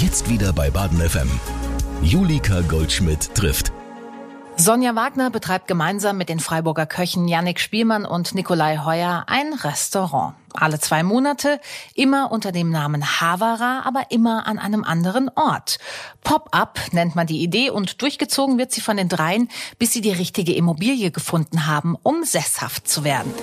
Jetzt wieder bei Baden FM. Julika Goldschmidt trifft. Sonja Wagner betreibt gemeinsam mit den Freiburger Köchen Yannick Spielmann und Nikolai Heuer ein Restaurant. Alle zwei Monate, immer unter dem Namen Havara, aber immer an einem anderen Ort. Pop-up nennt man die Idee und durchgezogen wird sie von den dreien, bis sie die richtige Immobilie gefunden haben, um sesshaft zu werden.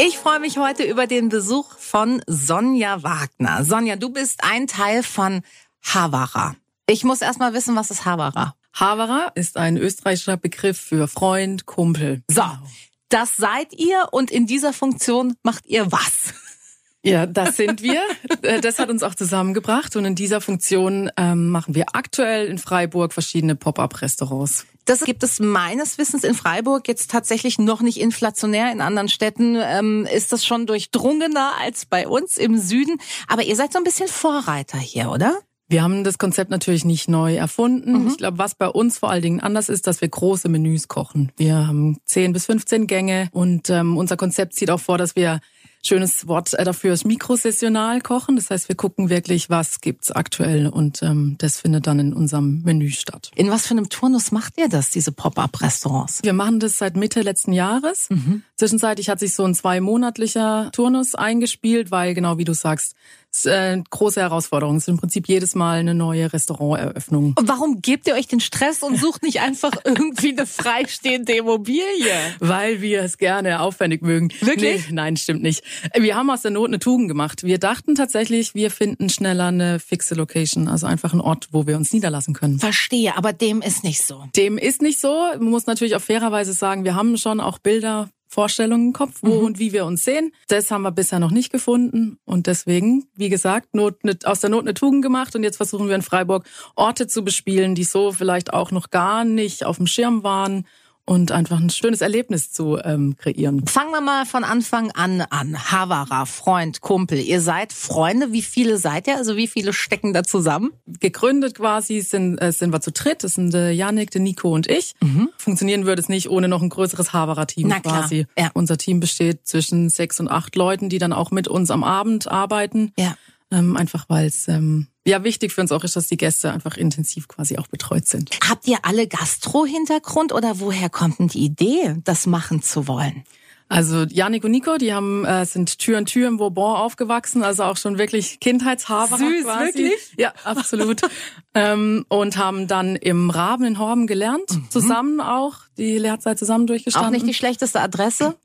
Ich freue mich heute über den Besuch von Sonja Wagner. Sonja, du bist ein Teil von Havara. Ich muss erst mal wissen, was ist Havara? Havara ist ein österreichischer Begriff für Freund, Kumpel. So, das seid ihr und in dieser Funktion macht ihr was? Ja, das sind wir. Äh, das hat uns auch zusammengebracht und in dieser Funktion ähm, machen wir aktuell in Freiburg verschiedene Pop-up-Restaurants. Das gibt es meines Wissens in Freiburg jetzt tatsächlich noch nicht inflationär. In anderen Städten ähm, ist das schon durchdrungener als bei uns im Süden. Aber ihr seid so ein bisschen Vorreiter hier, oder? Wir haben das Konzept natürlich nicht neu erfunden. Mhm. Ich glaube, was bei uns vor allen Dingen anders ist, dass wir große Menüs kochen. Wir haben 10 bis 15 Gänge und ähm, unser Konzept sieht auch vor, dass wir schönes Wort äh, dafür ist mikrosessional kochen. Das heißt, wir gucken wirklich, was gibt's aktuell und ähm, das findet dann in unserem Menü statt. In was für einem Turnus macht ihr das, diese Pop-up-Restaurants? Wir machen das seit Mitte letzten Jahres. Mhm. Zwischenzeitlich hat sich so ein zweimonatlicher Turnus eingespielt, weil genau wie du sagst, ist eine große Herausforderung. Es ist im Prinzip jedes Mal eine neue Restauranteröffnung. Und warum gebt ihr euch den Stress und sucht nicht einfach irgendwie eine freistehende Immobilie? Weil wir es gerne aufwendig mögen. Wirklich? Nee, nein, stimmt nicht. Wir haben aus der Not eine Tugend gemacht. Wir dachten tatsächlich, wir finden schneller eine fixe Location, also einfach einen Ort, wo wir uns niederlassen können. Verstehe, aber dem ist nicht so. Dem ist nicht so. Man muss natürlich auch fairerweise sagen, wir haben schon auch Bilder Vorstellungen im Kopf, wo mhm. und wie wir uns sehen. Das haben wir bisher noch nicht gefunden und deswegen, wie gesagt, Not, ne, aus der Not eine Tugend gemacht und jetzt versuchen wir in Freiburg Orte zu bespielen, die so vielleicht auch noch gar nicht auf dem Schirm waren und einfach ein schönes Erlebnis zu ähm, kreieren. Fangen wir mal von Anfang an an. Havara, Freund, Kumpel. Ihr seid Freunde. Wie viele seid ihr? Also wie viele stecken da zusammen? Gegründet quasi sind, äh, sind wir zu dritt. Das sind äh, Janik, der Nico und ich. Mhm. Funktionieren würde es nicht ohne noch ein größeres Havara-Team quasi. Ja. Unser Team besteht zwischen sechs und acht Leuten, die dann auch mit uns am Abend arbeiten. Ja. Ähm, einfach weil es ähm, ja wichtig für uns auch ist, dass die Gäste einfach intensiv quasi auch betreut sind. Habt ihr alle Gastro-Hintergrund oder woher kommt denn die Idee, das machen zu wollen? Also Janik und Nico, die haben äh, sind Tür an Tür im Vauban aufgewachsen, also auch schon wirklich Kindheitshaber Süß, quasi. wirklich? Ja, absolut. ähm, und haben dann im Raben in Horben gelernt, mhm. zusammen auch, die Lehrzeit zusammen durchgestanden. Auch nicht die schlechteste Adresse?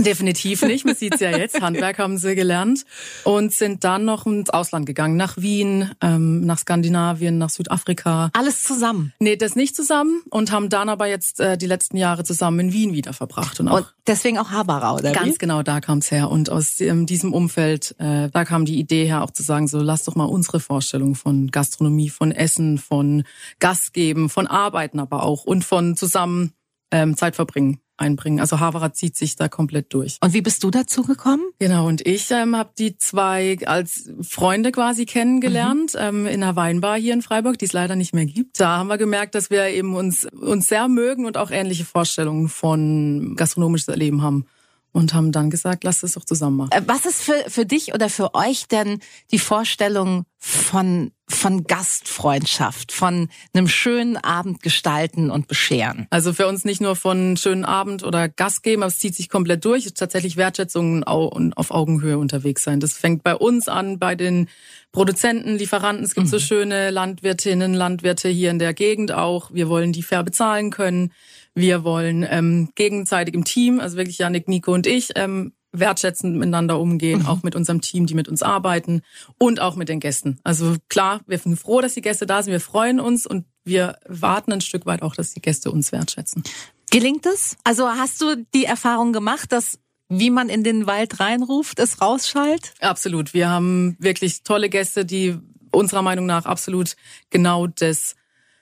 Definitiv nicht. Man sieht's ja jetzt. Handwerk haben sie gelernt und sind dann noch ins Ausland gegangen, nach Wien, ähm, nach Skandinavien, nach Südafrika. Alles zusammen? Nee, das nicht zusammen und haben dann aber jetzt äh, die letzten Jahre zusammen in Wien wieder verbracht. Und, auch und deswegen auch Haberau, oder Ganz wie? genau, da kam's her. Und aus ähm, diesem Umfeld, äh, da kam die Idee her, auch zu sagen, so lass doch mal unsere Vorstellung von Gastronomie, von Essen, von Gastgeben, von Arbeiten aber auch und von zusammen ähm, Zeit verbringen einbringen. Also Havara zieht sich da komplett durch. Und wie bist du dazu gekommen? Genau, und ich ähm, habe die zwei als Freunde quasi kennengelernt mhm. ähm, in einer Weinbar hier in Freiburg, die es leider nicht mehr gibt. Da haben wir gemerkt, dass wir eben uns, uns sehr mögen und auch ähnliche Vorstellungen von gastronomisches Erleben haben und haben dann gesagt, lass es doch zusammen machen. Äh, was ist für, für dich oder für euch denn die Vorstellung von, von Gastfreundschaft, von einem schönen Abend gestalten und bescheren? Also für uns nicht nur von schönen Abend oder Gast geben, aber es zieht sich komplett durch. Es ist tatsächlich Wertschätzung und auf Augenhöhe unterwegs sein. Das fängt bei uns an, bei den Produzenten, Lieferanten. Es gibt mhm. so schöne Landwirtinnen, Landwirte hier in der Gegend auch. Wir wollen die fair bezahlen können. Wir wollen ähm, gegenseitig im Team, also wirklich Janik, Nico und ich, ähm, wertschätzend miteinander umgehen, mhm. auch mit unserem Team, die mit uns arbeiten und auch mit den Gästen. Also klar, wir sind froh, dass die Gäste da sind, wir freuen uns und wir warten ein Stück weit auch, dass die Gäste uns wertschätzen. Gelingt es? Also hast du die Erfahrung gemacht, dass wie man in den Wald reinruft, es rausschallt? Absolut. Wir haben wirklich tolle Gäste, die unserer Meinung nach absolut genau das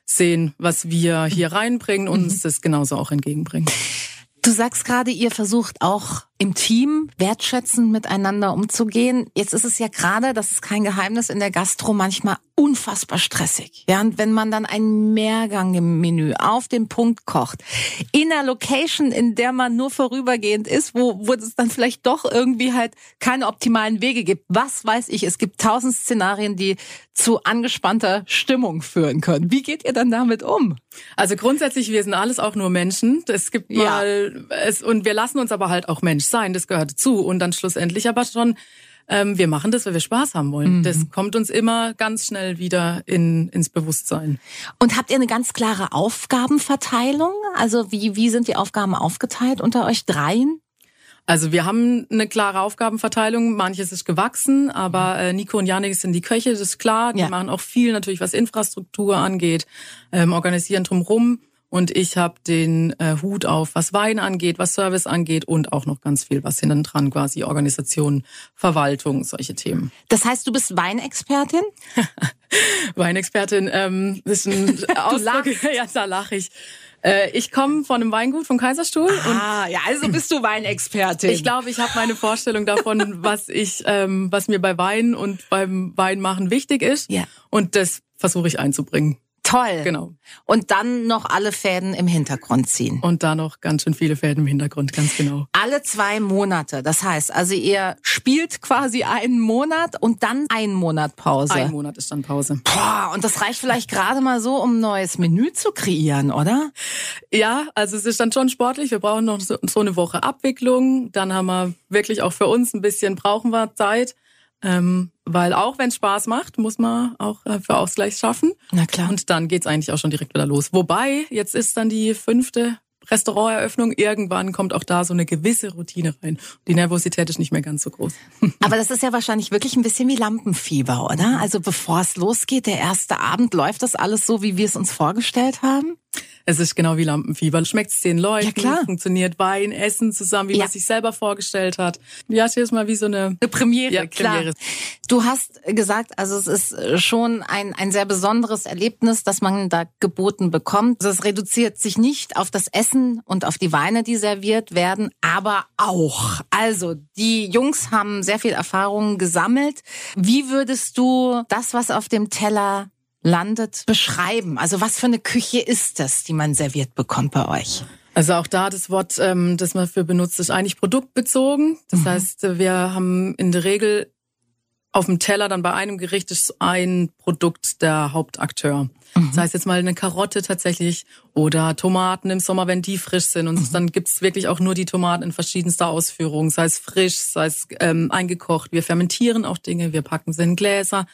sehen, was wir hier reinbringen und uns mhm. das genauso auch entgegenbringen. Du sagst gerade, ihr versucht auch im Team wertschätzend miteinander umzugehen. Jetzt ist es ja gerade, das ist kein Geheimnis, in der Gastro manchmal unfassbar stressig. Ja, und wenn man dann ein Mehrgang im Menü auf den Punkt kocht, in einer Location, in der man nur vorübergehend ist, wo, wo es dann vielleicht doch irgendwie halt keine optimalen Wege gibt. Was weiß ich, es gibt tausend Szenarien, die zu angespannter Stimmung führen können. Wie geht ihr dann damit um? Also grundsätzlich, wir sind alles auch nur Menschen. Es gibt mal, ja. es, und wir lassen uns aber halt auch Mensch sein, das gehört dazu. Und dann schlussendlich aber schon ähm, wir machen das, weil wir Spaß haben wollen. Mhm. Das kommt uns immer ganz schnell wieder in, ins Bewusstsein. Und habt ihr eine ganz klare Aufgabenverteilung? Also wie, wie sind die Aufgaben aufgeteilt unter euch dreien? Also wir haben eine klare Aufgabenverteilung. Manches ist gewachsen, aber äh, Nico und Janik sind die Köche, das ist klar. Die ja. machen auch viel natürlich, was Infrastruktur angeht, ähm, organisieren drumrum. Und ich habe den äh, Hut auf, was Wein angeht, was Service angeht und auch noch ganz viel, was hinten dran quasi Organisation, Verwaltung, solche Themen. Das heißt, du bist Weinexpertin? Weinexpertin ähm, ist ein Ausdruck. ja, da lache ich. Äh, ich komme von einem Weingut vom Kaiserstuhl. Ah, ja, also bist du Weinexpertin. Ich glaube, ich habe meine Vorstellung davon, was ich, ähm, was mir bei Wein und beim Weinmachen wichtig ist. Ja. Und das versuche ich einzubringen. Toll. Genau. Und dann noch alle Fäden im Hintergrund ziehen. Und da noch ganz schön viele Fäden im Hintergrund, ganz genau. Alle zwei Monate. Das heißt, also ihr spielt quasi einen Monat und dann einen Monat Pause. Ein Monat ist dann Pause. Boah, und das reicht vielleicht gerade mal so, um ein neues Menü zu kreieren, oder? Ja, also es ist dann schon sportlich. Wir brauchen noch so, so eine Woche Abwicklung. Dann haben wir wirklich auch für uns ein bisschen brauchen wir Zeit. Ähm, weil auch wenn es Spaß macht, muss man auch äh, für Ausgleich schaffen. Na klar. Und dann geht's eigentlich auch schon direkt wieder los. Wobei, jetzt ist dann die fünfte Restauranteröffnung, irgendwann kommt auch da so eine gewisse Routine rein. Die Nervosität ist nicht mehr ganz so groß. Aber das ist ja wahrscheinlich wirklich ein bisschen wie Lampenfieber, oder? Also bevor es losgeht, der erste Abend, läuft das alles so, wie wir es uns vorgestellt haben? Es ist genau wie Lampenfieber. Schmeckt es den Leuten, ja, klar. funktioniert Wein, Essen zusammen, wie ja. man sich selber vorgestellt hat. Ja, es ist mal wie so eine, eine Premiere. Ja, Premiere. Klar. Du hast gesagt, also es ist schon ein, ein sehr besonderes Erlebnis, das man da geboten bekommt. Es reduziert sich nicht auf das Essen und auf die Weine, die serviert werden, aber auch. Also, die Jungs haben sehr viel Erfahrung gesammelt. Wie würdest du das, was auf dem Teller landet, beschreiben? Also was für eine Küche ist das, die man serviert bekommt bei euch? Also auch da das Wort, ähm, das man für benutzt, ist eigentlich produktbezogen. Das mhm. heißt, wir haben in der Regel auf dem Teller dann bei einem Gericht ist ein Produkt der Hauptakteur. Mhm. Das heißt jetzt mal eine Karotte tatsächlich oder Tomaten im Sommer, wenn die frisch sind. Und mhm. dann gibt's wirklich auch nur die Tomaten in verschiedenster Ausführung, sei es frisch, sei es ähm, eingekocht. Wir fermentieren auch Dinge, wir packen sie in Gläser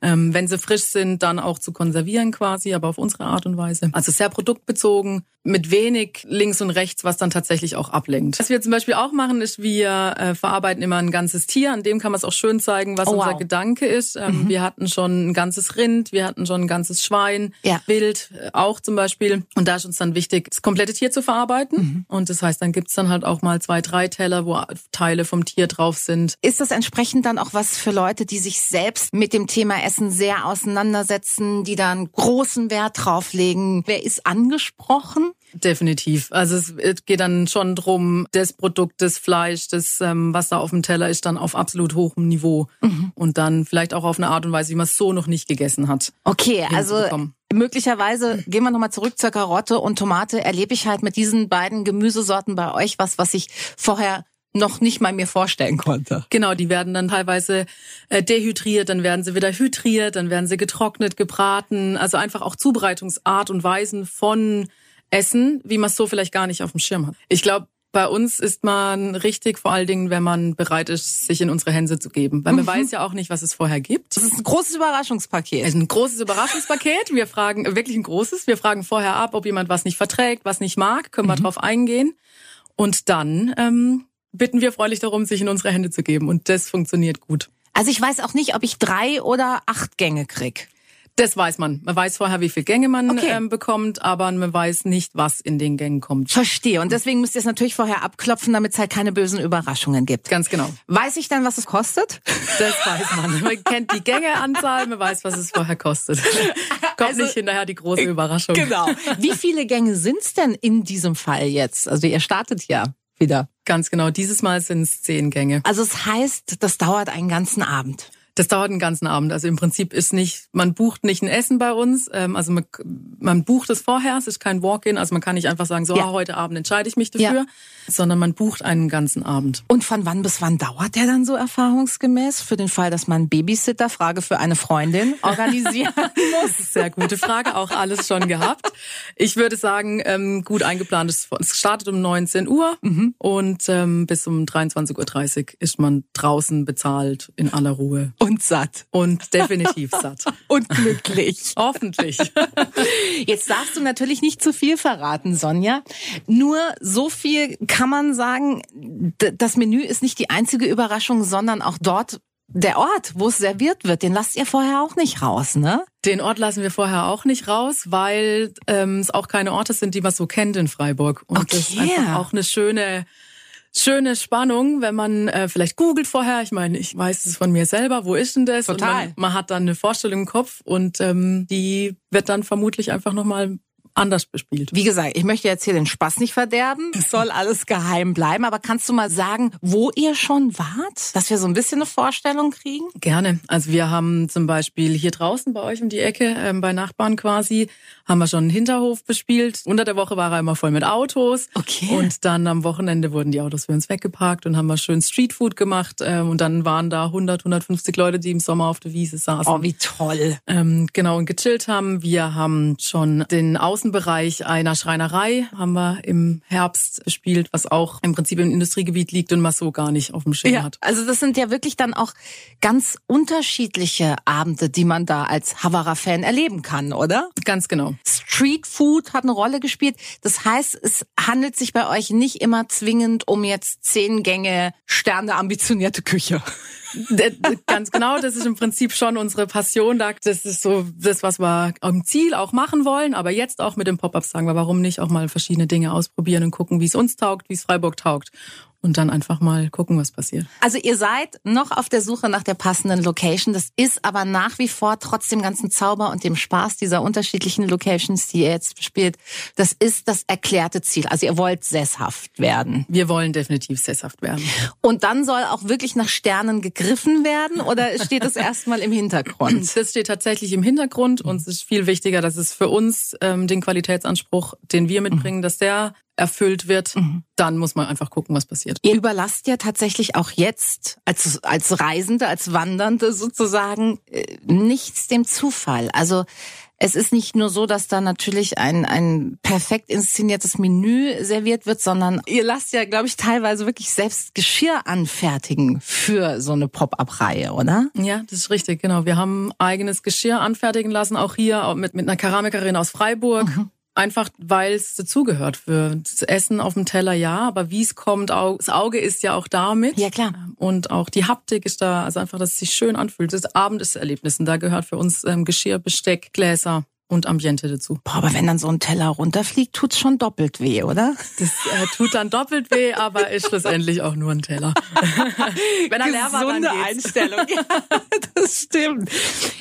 ähm, wenn sie frisch sind, dann auch zu konservieren quasi, aber auf unsere Art und Weise. Also sehr produktbezogen, mit wenig links und rechts, was dann tatsächlich auch ablenkt. Was wir zum Beispiel auch machen, ist, wir äh, verarbeiten immer ein ganzes Tier, an dem kann man es auch schön zeigen, was oh, unser wow. Gedanke ist. Ähm, mhm. Wir hatten schon ein ganzes Rind, wir hatten schon ein ganzes Schwein, ja. Wild äh, auch zum Beispiel. Und da ist uns dann wichtig, das komplette Tier zu verarbeiten. Mhm. Und das heißt, dann gibt's dann halt auch mal zwei, drei Teller, wo Teile vom Tier drauf sind. Ist das entsprechend dann auch was für Leute, die sich selbst mit dem Thema Essen sehr auseinandersetzen, die da einen großen Wert drauf legen? Wer ist angesprochen? Definitiv. Also es geht dann schon drum, das Produkt, das Fleisch, das, ähm, was da auf dem Teller ist, dann auf absolut hohem Niveau. Mhm. Und dann vielleicht auch auf eine Art und Weise, wie man es so noch nicht gegessen hat. Okay, also möglicherweise gehen wir nochmal zurück zur Karotte und Tomate. Erlebe ich halt mit diesen beiden Gemüsesorten bei euch was, was ich vorher noch nicht mal mir vorstellen konnte. Genau, die werden dann teilweise äh, dehydriert, dann werden sie wieder hydriert, dann werden sie getrocknet, gebraten. Also einfach auch Zubereitungsart und Weisen von Essen, wie man es so vielleicht gar nicht auf dem Schirm hat. Ich glaube, bei uns ist man richtig, vor allen Dingen, wenn man bereit ist, sich in unsere Hände zu geben. Weil man mhm. weiß ja auch nicht, was es vorher gibt. Das ist ein großes Überraschungspaket. Ist ein großes Überraschungspaket. Wir fragen, wirklich ein großes. Wir fragen vorher ab, ob jemand was nicht verträgt, was nicht mag. Können wir mhm. drauf eingehen. Und dann ähm, bitten wir freundlich darum, sich in unsere Hände zu geben. Und das funktioniert gut. Also ich weiß auch nicht, ob ich drei oder acht Gänge krieg. Das weiß man. Man weiß vorher, wie viel Gänge man okay. ähm, bekommt, aber man weiß nicht, was in den Gängen kommt. Verstehe. Und deswegen müsst ihr es natürlich vorher abklopfen, damit es halt keine bösen Überraschungen gibt. Ganz genau. Weiß ich dann, was es kostet? Das weiß man. Man kennt die Gängeanzahl, man weiß, was es vorher kostet. Kommt also, nicht hinterher die große Überraschung. Genau. Wie viele Gänge sind's denn in diesem Fall jetzt? Also ihr startet ja. wieder. Ganz genau. Dieses Mal sind es zehn Gänge. Also es heißt, das dauert einen ganzen Abend. Das dauert einen ganzen Abend. Also im Prinzip ist nicht, man bucht nicht ein Essen bei uns. Ähm, also man, man bucht es vorher, es ist kein Walk-in. Also man kann nicht einfach sagen, so ja. heute Abend entscheide ich mich dafür, ja. sondern man bucht einen ganzen Abend. Und von wann bis wann dauert der dann so erfahrungsgemäß? Für den Fall, dass man Babysitter, Frage für eine Freundin, organisieren muss? Sehr gute Frage, auch alles schon gehabt. Ich würde sagen, ähm, gut eingeplant ist, es startet um 19 Uhr mhm. und ähm, bis um 23.30 Uhr ist man draußen bezahlt in aller Ruhe. Und und satt. Und definitiv satt. und glücklich. Hoffentlich. Jetzt darfst du natürlich nicht zu viel verraten, Sonja. Nur so viel kann man sagen, das Menü ist nicht die einzige Überraschung, sondern auch dort der Ort, wo es serviert wird, den lasst ihr vorher auch nicht raus, ne? Den Ort lassen wir vorher auch nicht raus, weil ähm, es auch keine Orte sind, die man so kennt in Freiburg. Und okay. das ist einfach auch eine schöne schöne Spannung, wenn man äh, vielleicht googelt vorher. Ich meine, ich weiß es von mir selber, wo ist denn das? Total. Man, man, hat dann eine Vorstellung im Kopf und ähm, die wird dann vermutlich einfach nochmal anders bespielt. Wie gesagt, ich möchte jetzt hier den Spaß nicht verderben. Es soll alles geheim bleiben. Aber kannst du mal sagen, wo ihr schon wart? Dass wir so ein bisschen eine Vorstellung kriegen? Gerne. Also wir haben zum Beispiel hier draußen bei euch um die Ecke, ähm, bei Nachbarn quasi, haben wir schon einen Hinterhof bespielt. Unter der Woche war er immer voll mit Autos. Okay. Und dann am Wochenende wurden die Autos für uns weggeparkt und haben wir schön Streetfood gemacht. Ähm, und dann waren da 100, 150 Leute, die im Sommer auf der Wiese saßen. Oh, wie toll. Ähm, genau, und gechillt haben. Wir haben schon den Außenbereich einer Schreinerei, haben wir im Herbst bespielt, was auch im Prinzip im Industriegebiet liegt und man so gar nicht auf dem Schirm ja, hat. Also das sind ja wirklich dann auch ganz unterschiedliche Abende, die man da als Havara-Fan erleben kann, oder? Ganz genau. Street Food hat eine Rolle gespielt. Das heißt, es handelt sich bei euch nicht immer zwingend um jetzt zehn Gänge Sterne ambitionierte Küche. Ganz genau, das ist im Prinzip schon unsere Passion. Das ist so das, was wir am Ziel auch machen wollen. Aber jetzt auch mit dem Pop-Up sagen wir, warum nicht auch mal verschiedene Dinge ausprobieren und gucken, wie es uns taugt, wie es Freiburg taugt und dann einfach mal gucken, was passiert. Also ihr seid noch auf der Suche nach der passenden Location. Das ist aber nach wie vor trotz dem ganzen Zauber und dem Spaß dieser unterschiedlichen Locations, die ihr jetzt spielt, das ist das erklärte Ziel. Also ihr wollt sesshaft werden. Wir wollen definitiv sesshaft werden. Und dann soll auch wirklich nach Sternen gegriffen werden oder steht das erstmal im Hintergrund? Das steht tatsächlich im Hintergrund. Uns ist viel wichtiger, dass es für uns ähm, den Qualitätsanspruch, den wir mitbringen, dass der erfüllt wird, mhm. dann muss man einfach gucken, was passiert. Ihr überlasst ja tatsächlich auch jetzt als, als Reisende, als Wandernde sozusagen äh, nichts dem Zufall. Also es ist nicht nur so, dass da natürlich ein, ein perfekt inszeniertes Menü serviert wird, sondern ihr lasst ja, glaube ich, teilweise wirklich selbst Geschirr anfertigen für so eine Pop-up-Reihe, oder? Ja, das ist richtig, genau. Wir haben eigenes Geschirr anfertigen lassen, auch hier mit, mit einer Keramikerin aus Freiburg. Mhm. Einfach weil es dazugehört. Für das Essen auf dem Teller ja, aber wie es kommt, das Auge ist ja auch da mit. Ja, klar. Und auch die Haptik ist da, also einfach, dass es sich schön anfühlt. Das Abendeserlebnis. Und da gehört für uns ähm, Geschirr, Besteck, Gläser, und Ambiente dazu. Boah, aber wenn dann so ein Teller runterfliegt, tut's schon doppelt weh, oder? Das äh, tut dann doppelt weh, aber ist schlussendlich auch nur ein Teller. wenn er leer war, Gesunde Einstellung. ja, das stimmt.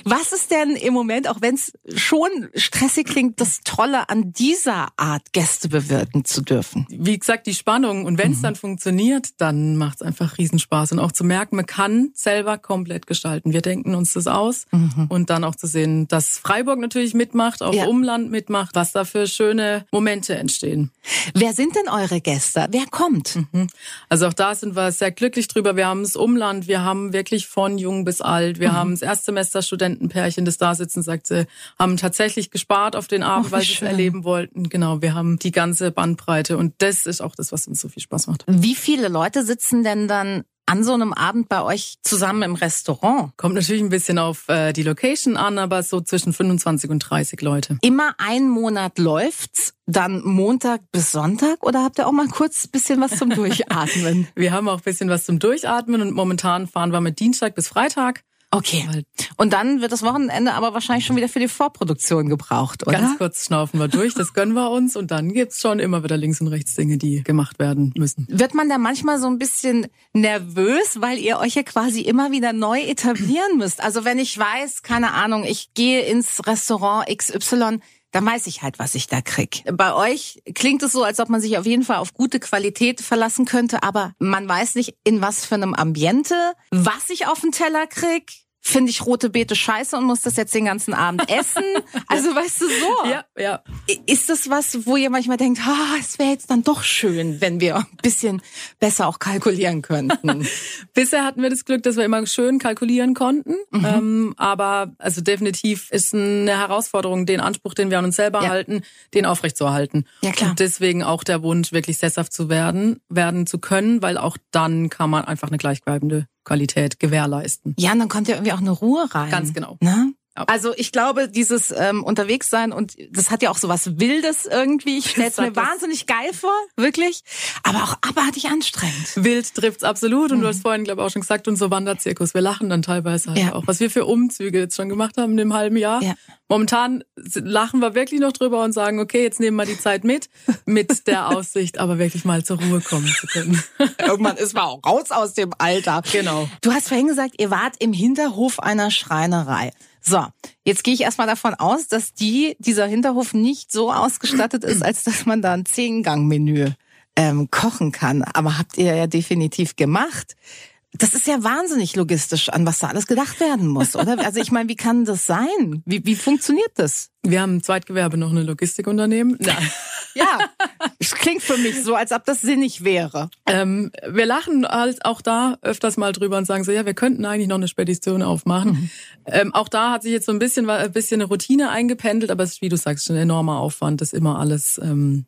Was ist denn im Moment, auch wenn es schon stressig klingt, das Tolle an dieser Art Gäste bewirten zu dürfen? Wie gesagt, die Spannung. Und wenn es mhm. dann funktioniert, dann macht's einfach Riesenspaß. Und auch zu merken, man kann selber komplett gestalten. Wir denken uns das aus. Mhm. Und dann auch zu sehen, dass Freiburg natürlich mit mitmacht, auch ja. Umland mitmacht, was da für schöne Momente entstehen. Wer sind denn eure Gäste? Wer kommt? Mhm. Also auch da sind wir sehr glücklich drüber. Wir haben das Umland, wir haben wirklich von jung bis alt. Wir mhm. haben das Erstsemester Studentenpärchen, das da sitzen, sagt sie, haben tatsächlich gespart auf den Abend, oh, weil sie es erleben wollten. Genau, wir haben die ganze Bandbreite und das ist auch das, was uns so viel Spaß macht. Wie viele Leute sitzen denn dann an so einem Abend bei euch zusammen im Restaurant? Kommt natürlich ein bisschen auf äh, die Location an, aber so zwischen 25 und 30 Leute. Immer ein Monat läuft's, dann Montag bis Sonntag oder habt ihr auch mal kurz ein bisschen was zum Durchatmen? Wir haben auch ein bisschen was zum Durchatmen und momentan fahren wir mit Dienstag bis Freitag. Okay. Und dann wird das Wochenende aber wahrscheinlich schon wieder für die Vorproduktion gebraucht, oder? Ganz kurz schnaufen wir durch, das gönnen wir uns und dann gibt's schon immer wieder links und rechts Dinge, die gemacht werden müssen. Wird man da manchmal so ein bisschen nervös, weil ihr euch ja quasi immer wieder neu etablieren müsst? Also wenn ich weiß, keine Ahnung, ich gehe ins Restaurant XY, dann weiß ich halt, was ich da krieg. Bei euch klingt es so, als ob man sich auf jeden Fall auf gute Qualität verlassen könnte, aber man weiß nicht, in was für einem Ambiente, was ich auf den Teller krieg finde ich rote Beete scheiße und muss das jetzt den ganzen Abend essen. Also weißt du so. Ja, ja. Ist das was, wo ihr manchmal denkt, ah, es wäre jetzt dann doch schön, wenn wir ein bisschen besser auch kalkulieren könnten? Bisher hatten wir das Glück, dass wir immer schön kalkulieren konnten. Mhm. Ähm, aber also definitiv ist eine Herausforderung, den Anspruch, den wir an uns selber ja. halten, den aufrechtzuerhalten. Ja, klar. Und deswegen auch der Wunsch, wirklich sesshaft zu werden, werden zu können, weil auch dann kann man einfach eine gleichbleibende Qualität gewährleisten. Ja, und dann kommt ja irgendwie auch eine Ruhe rein. Ganz genau. Ne? Also ich glaube, dieses ähm, unterwegs sein und das hat ja auch so was Wildes irgendwie. Ich stelle es mir wahnsinnig geil vor, wirklich. Aber auch abartig anstrengend. Wild trifft's absolut. Und mhm. du hast vorhin, glaube ich, auch schon gesagt, unser Wanderzirkus. Wir lachen dann teilweise halt ja. auch. Was wir für Umzüge jetzt schon gemacht haben in dem halben Jahr. Ja. Momentan lachen wir wirklich noch drüber und sagen, okay, jetzt nehmen wir die Zeit mit, mit der Aussicht, aber wirklich mal zur Ruhe kommen zu können. Irgendwann ist man auch raus aus dem Alter. Genau. Du hast vorhin gesagt, ihr wart im Hinterhof einer Schreinerei. So, jetzt gehe ich erstmal davon aus, dass die, dieser Hinterhof nicht so ausgestattet ist, als dass man da ein Zehngang-Menü ähm, kochen kann. Aber habt ihr ja definitiv gemacht. Das ist ja wahnsinnig logistisch, an was da alles gedacht werden muss, oder? Also ich meine, wie kann das sein? Wie, wie funktioniert das? Wir haben im Zweitgewerbe noch eine Logistikunternehmen. Ja. ja, es klingt für mich so, als ob das sinnig wäre. Ähm, wir lachen halt auch da öfters mal drüber und sagen so, ja, wir könnten eigentlich noch eine Spedition aufmachen. Mhm. Ähm, auch da hat sich jetzt so ein bisschen, ein bisschen eine Routine eingependelt, aber es ist, wie du sagst, ein enormer Aufwand, das immer alles ähm,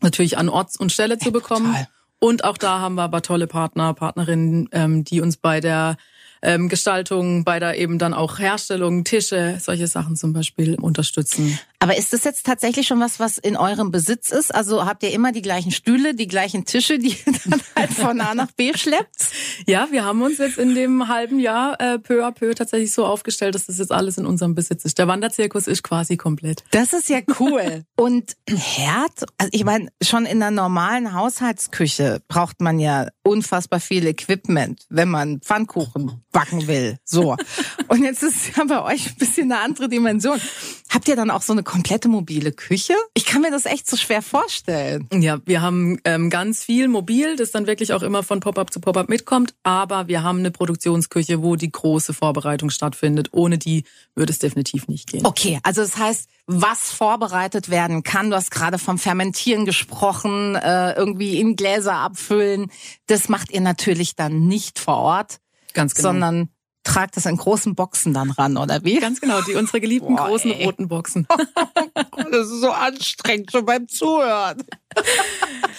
natürlich an Ort und Stelle zu bekommen. Total. Und auch da haben wir aber tolle Partner, Partnerinnen, ähm, die uns bei der ähm, Gestaltung, bei der eben dann auch Herstellung, Tische, solche Sachen zum Beispiel unterstützen. Aber ist das jetzt tatsächlich schon was, was in eurem Besitz ist? Also habt ihr immer die gleichen Stühle, die gleichen Tische, die ihr dann halt von A nach B schleppt? Ja, wir haben uns jetzt in dem halben Jahr äh, peu à peu tatsächlich so aufgestellt, dass das jetzt alles in unserem Besitz ist. Der Wanderzirkus ist quasi komplett. Das ist ja cool. Und ein Herd? Also ich meine, schon in einer normalen Haushaltsküche braucht man ja unfassbar viel Equipment, wenn man Pfannkuchen backen will. So. Und jetzt ist ja bei euch ein bisschen eine andere Dimension. Habt ihr dann auch so eine komplette mobile Küche? Ich kann mir das echt so schwer vorstellen. Ja, wir haben ähm, ganz viel mobil, das dann wirklich auch immer von Pop-up zu Pop-up mitkommt. Aber wir haben eine Produktionsküche, wo die große Vorbereitung stattfindet. Ohne die würde es definitiv nicht gehen. Okay, also das heißt, was vorbereitet werden kann. Du hast gerade vom Fermentieren gesprochen, äh, irgendwie in Gläser abfüllen. Das macht ihr natürlich dann nicht vor Ort, Ganz genau. sondern tragt das in großen Boxen dann ran, oder wie? Ganz genau, die unsere geliebten Boah, großen ey. roten Boxen. das ist so anstrengend schon beim Zuhören.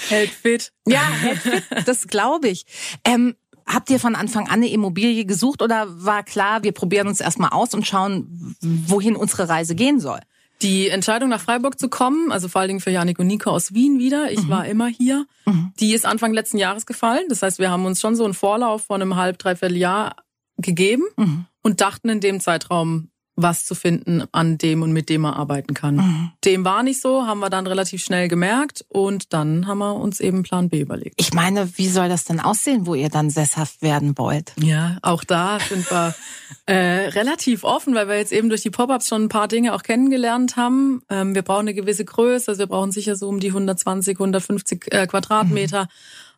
hält fit. Ja, hält fit, das glaube ich. Ähm, habt ihr von Anfang an eine Immobilie gesucht oder war klar, wir probieren uns erstmal aus und schauen, wohin unsere Reise gehen soll? Die Entscheidung nach Freiburg zu kommen, also vor allen Dingen für Janik und Nico aus Wien wieder, ich mhm. war immer hier, mhm. die ist Anfang letzten Jahres gefallen. Das heißt, wir haben uns schon so einen Vorlauf von einem halb, dreiviertel Jahr gegeben mhm. und dachten in dem Zeitraum, was zu finden, an dem und mit dem man arbeiten kann. Mhm. Dem war nicht so, haben wir dann relativ schnell gemerkt und dann haben wir uns eben Plan B überlegt. Ich meine, wie soll das denn aussehen, wo ihr dann sesshaft werden wollt? Ja, auch da sind wir äh, relativ offen, weil wir jetzt eben durch die Pop-ups schon ein paar Dinge auch kennengelernt haben. Ähm, wir brauchen eine gewisse Größe, also wir brauchen sicher so um die 120, 150 äh, Quadratmeter. Mhm.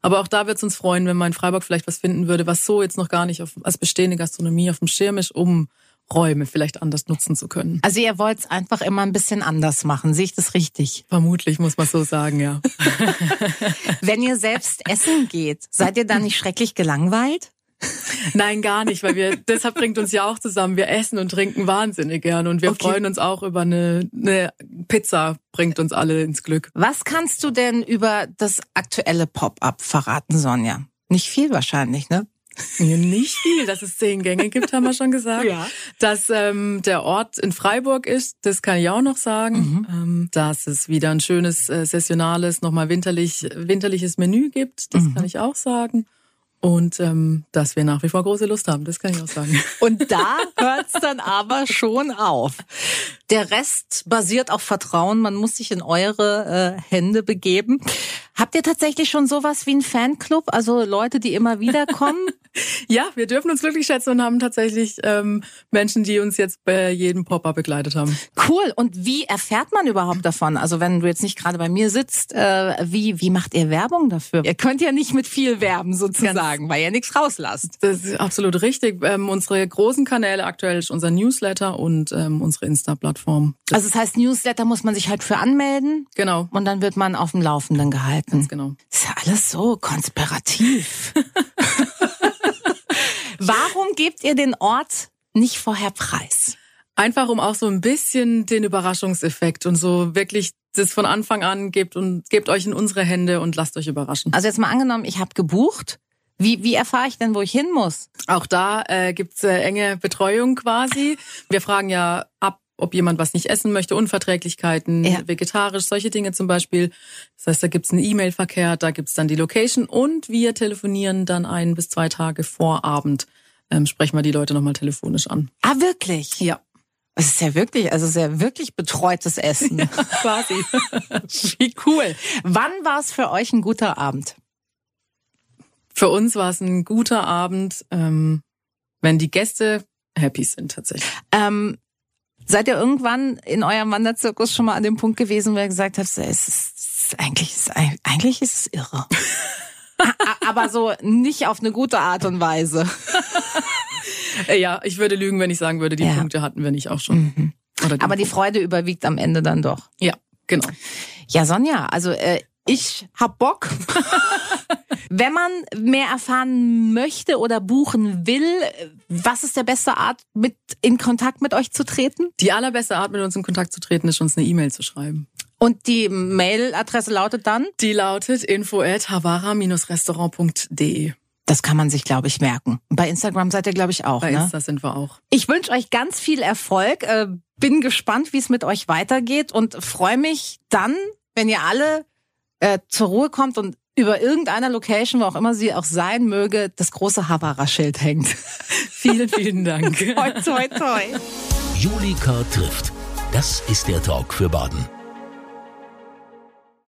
Aber auch da wird es uns freuen, wenn man in Freiburg vielleicht was finden würde, was so jetzt noch gar nicht auf, als bestehende Gastronomie auf dem Schirm ist, um Räume vielleicht anders nutzen zu können. Also ihr wollt es einfach immer ein bisschen anders machen, sehe ich das richtig? Vermutlich muss man so sagen, ja. Wenn ihr selbst essen geht, seid ihr dann nicht schrecklich gelangweilt? Nein, gar nicht, weil wir, deshalb bringt uns ja auch zusammen. Wir essen und trinken wahnsinnig gern und wir okay. freuen uns auch über eine, eine Pizza, bringt uns alle ins Glück. Was kannst du denn über das aktuelle Pop-up verraten, Sonja? Nicht viel wahrscheinlich, ne? Nicht viel, dass es zehn Gänge gibt, haben wir schon gesagt. Ja. Dass ähm, der Ort in Freiburg ist, das kann ich auch noch sagen. Mhm. Ähm, dass es wieder ein schönes, äh, sessionales, nochmal winterlich, winterliches Menü gibt, das mhm. kann ich auch sagen. Und ähm, dass wir nach wie vor große Lust haben, das kann ich auch sagen. Und da hört's dann aber schon auf. Der Rest basiert auf Vertrauen. Man muss sich in eure äh, Hände begeben. Habt ihr tatsächlich schon sowas wie einen Fanclub? Also Leute, die immer wieder kommen? Ja, wir dürfen uns glücklich schätzen und haben tatsächlich ähm, Menschen, die uns jetzt bei jedem Pop-up begleitet haben. Cool. Und wie erfährt man überhaupt davon? Also wenn du jetzt nicht gerade bei mir sitzt, äh, wie, wie macht ihr Werbung dafür? Ihr könnt ja nicht mit viel werben sozusagen, Ganz, weil ihr nichts rauslasst. Das ist absolut richtig. Ähm, unsere großen Kanäle aktuell ist unser Newsletter und ähm, unsere Insta-Plattform. Also das heißt, Newsletter muss man sich halt für anmelden. Genau. Und dann wird man auf dem Laufenden gehalten. Ganz genau. Ist ja alles so konspirativ. Warum gebt ihr den Ort nicht vorher preis? Einfach um auch so ein bisschen den Überraschungseffekt und so wirklich das von Anfang an gebt und gebt euch in unsere Hände und lasst euch überraschen. Also jetzt mal angenommen, ich habe gebucht. Wie, wie erfahre ich denn, wo ich hin muss? Auch da äh, gibt's äh, enge Betreuung quasi. Wir fragen ja ab, ob jemand was nicht essen möchte, Unverträglichkeiten, ja. vegetarisch, solche Dinge zum Beispiel. Das heißt, da gibt's einen E-Mail-Verkehr, da gibt's dann die Location und wir telefonieren dann ein bis zwei Tage vor Abend, ähm, sprechen wir die Leute nochmal telefonisch an. Ah, wirklich? Ja. Es ist ja wirklich, also es ist ja wirklich betreutes Essen. Ja, quasi. Wie cool. Wann war es für euch ein guter Abend? Für uns war es ein guter Abend, ähm, wenn die Gäste happy sind tatsächlich. Ähm, Seid ihr irgendwann in eurem Wanderzirkus schon mal an dem Punkt gewesen, wo ihr gesagt habt, es ist, eigentlich, ist, eigentlich ist es irre. Aber so nicht auf eine gute Art und Weise. ja, ich würde lügen, wenn ich sagen würde, die ja. Punkte hatten wir nicht auch schon. Mhm. Aber Punkt. die Freude überwiegt am Ende dann doch. Ja, genau. Ja, Sonja, also äh, ich hab Bock. Wenn man mehr erfahren möchte oder buchen will, was ist der beste Art, mit in Kontakt mit euch zu treten? Die allerbeste Art, mit uns in Kontakt zu treten, ist uns eine E-Mail zu schreiben. Und die Mailadresse lautet dann? Die lautet info at havara-restaurant.de. Das kann man sich, glaube ich, merken. Bei Instagram seid ihr, glaube ich, auch. Bei ne? Insta sind wir auch. Ich wünsche euch ganz viel Erfolg. Äh, bin gespannt, wie es mit euch weitergeht und freue mich dann, wenn ihr alle äh, zur Ruhe kommt und über irgendeiner Location, wo auch immer sie auch sein möge, das große Havara-Schild hängt. vielen, vielen Dank. toi, toi, toi. Julika trifft. Das ist der Talk für Baden.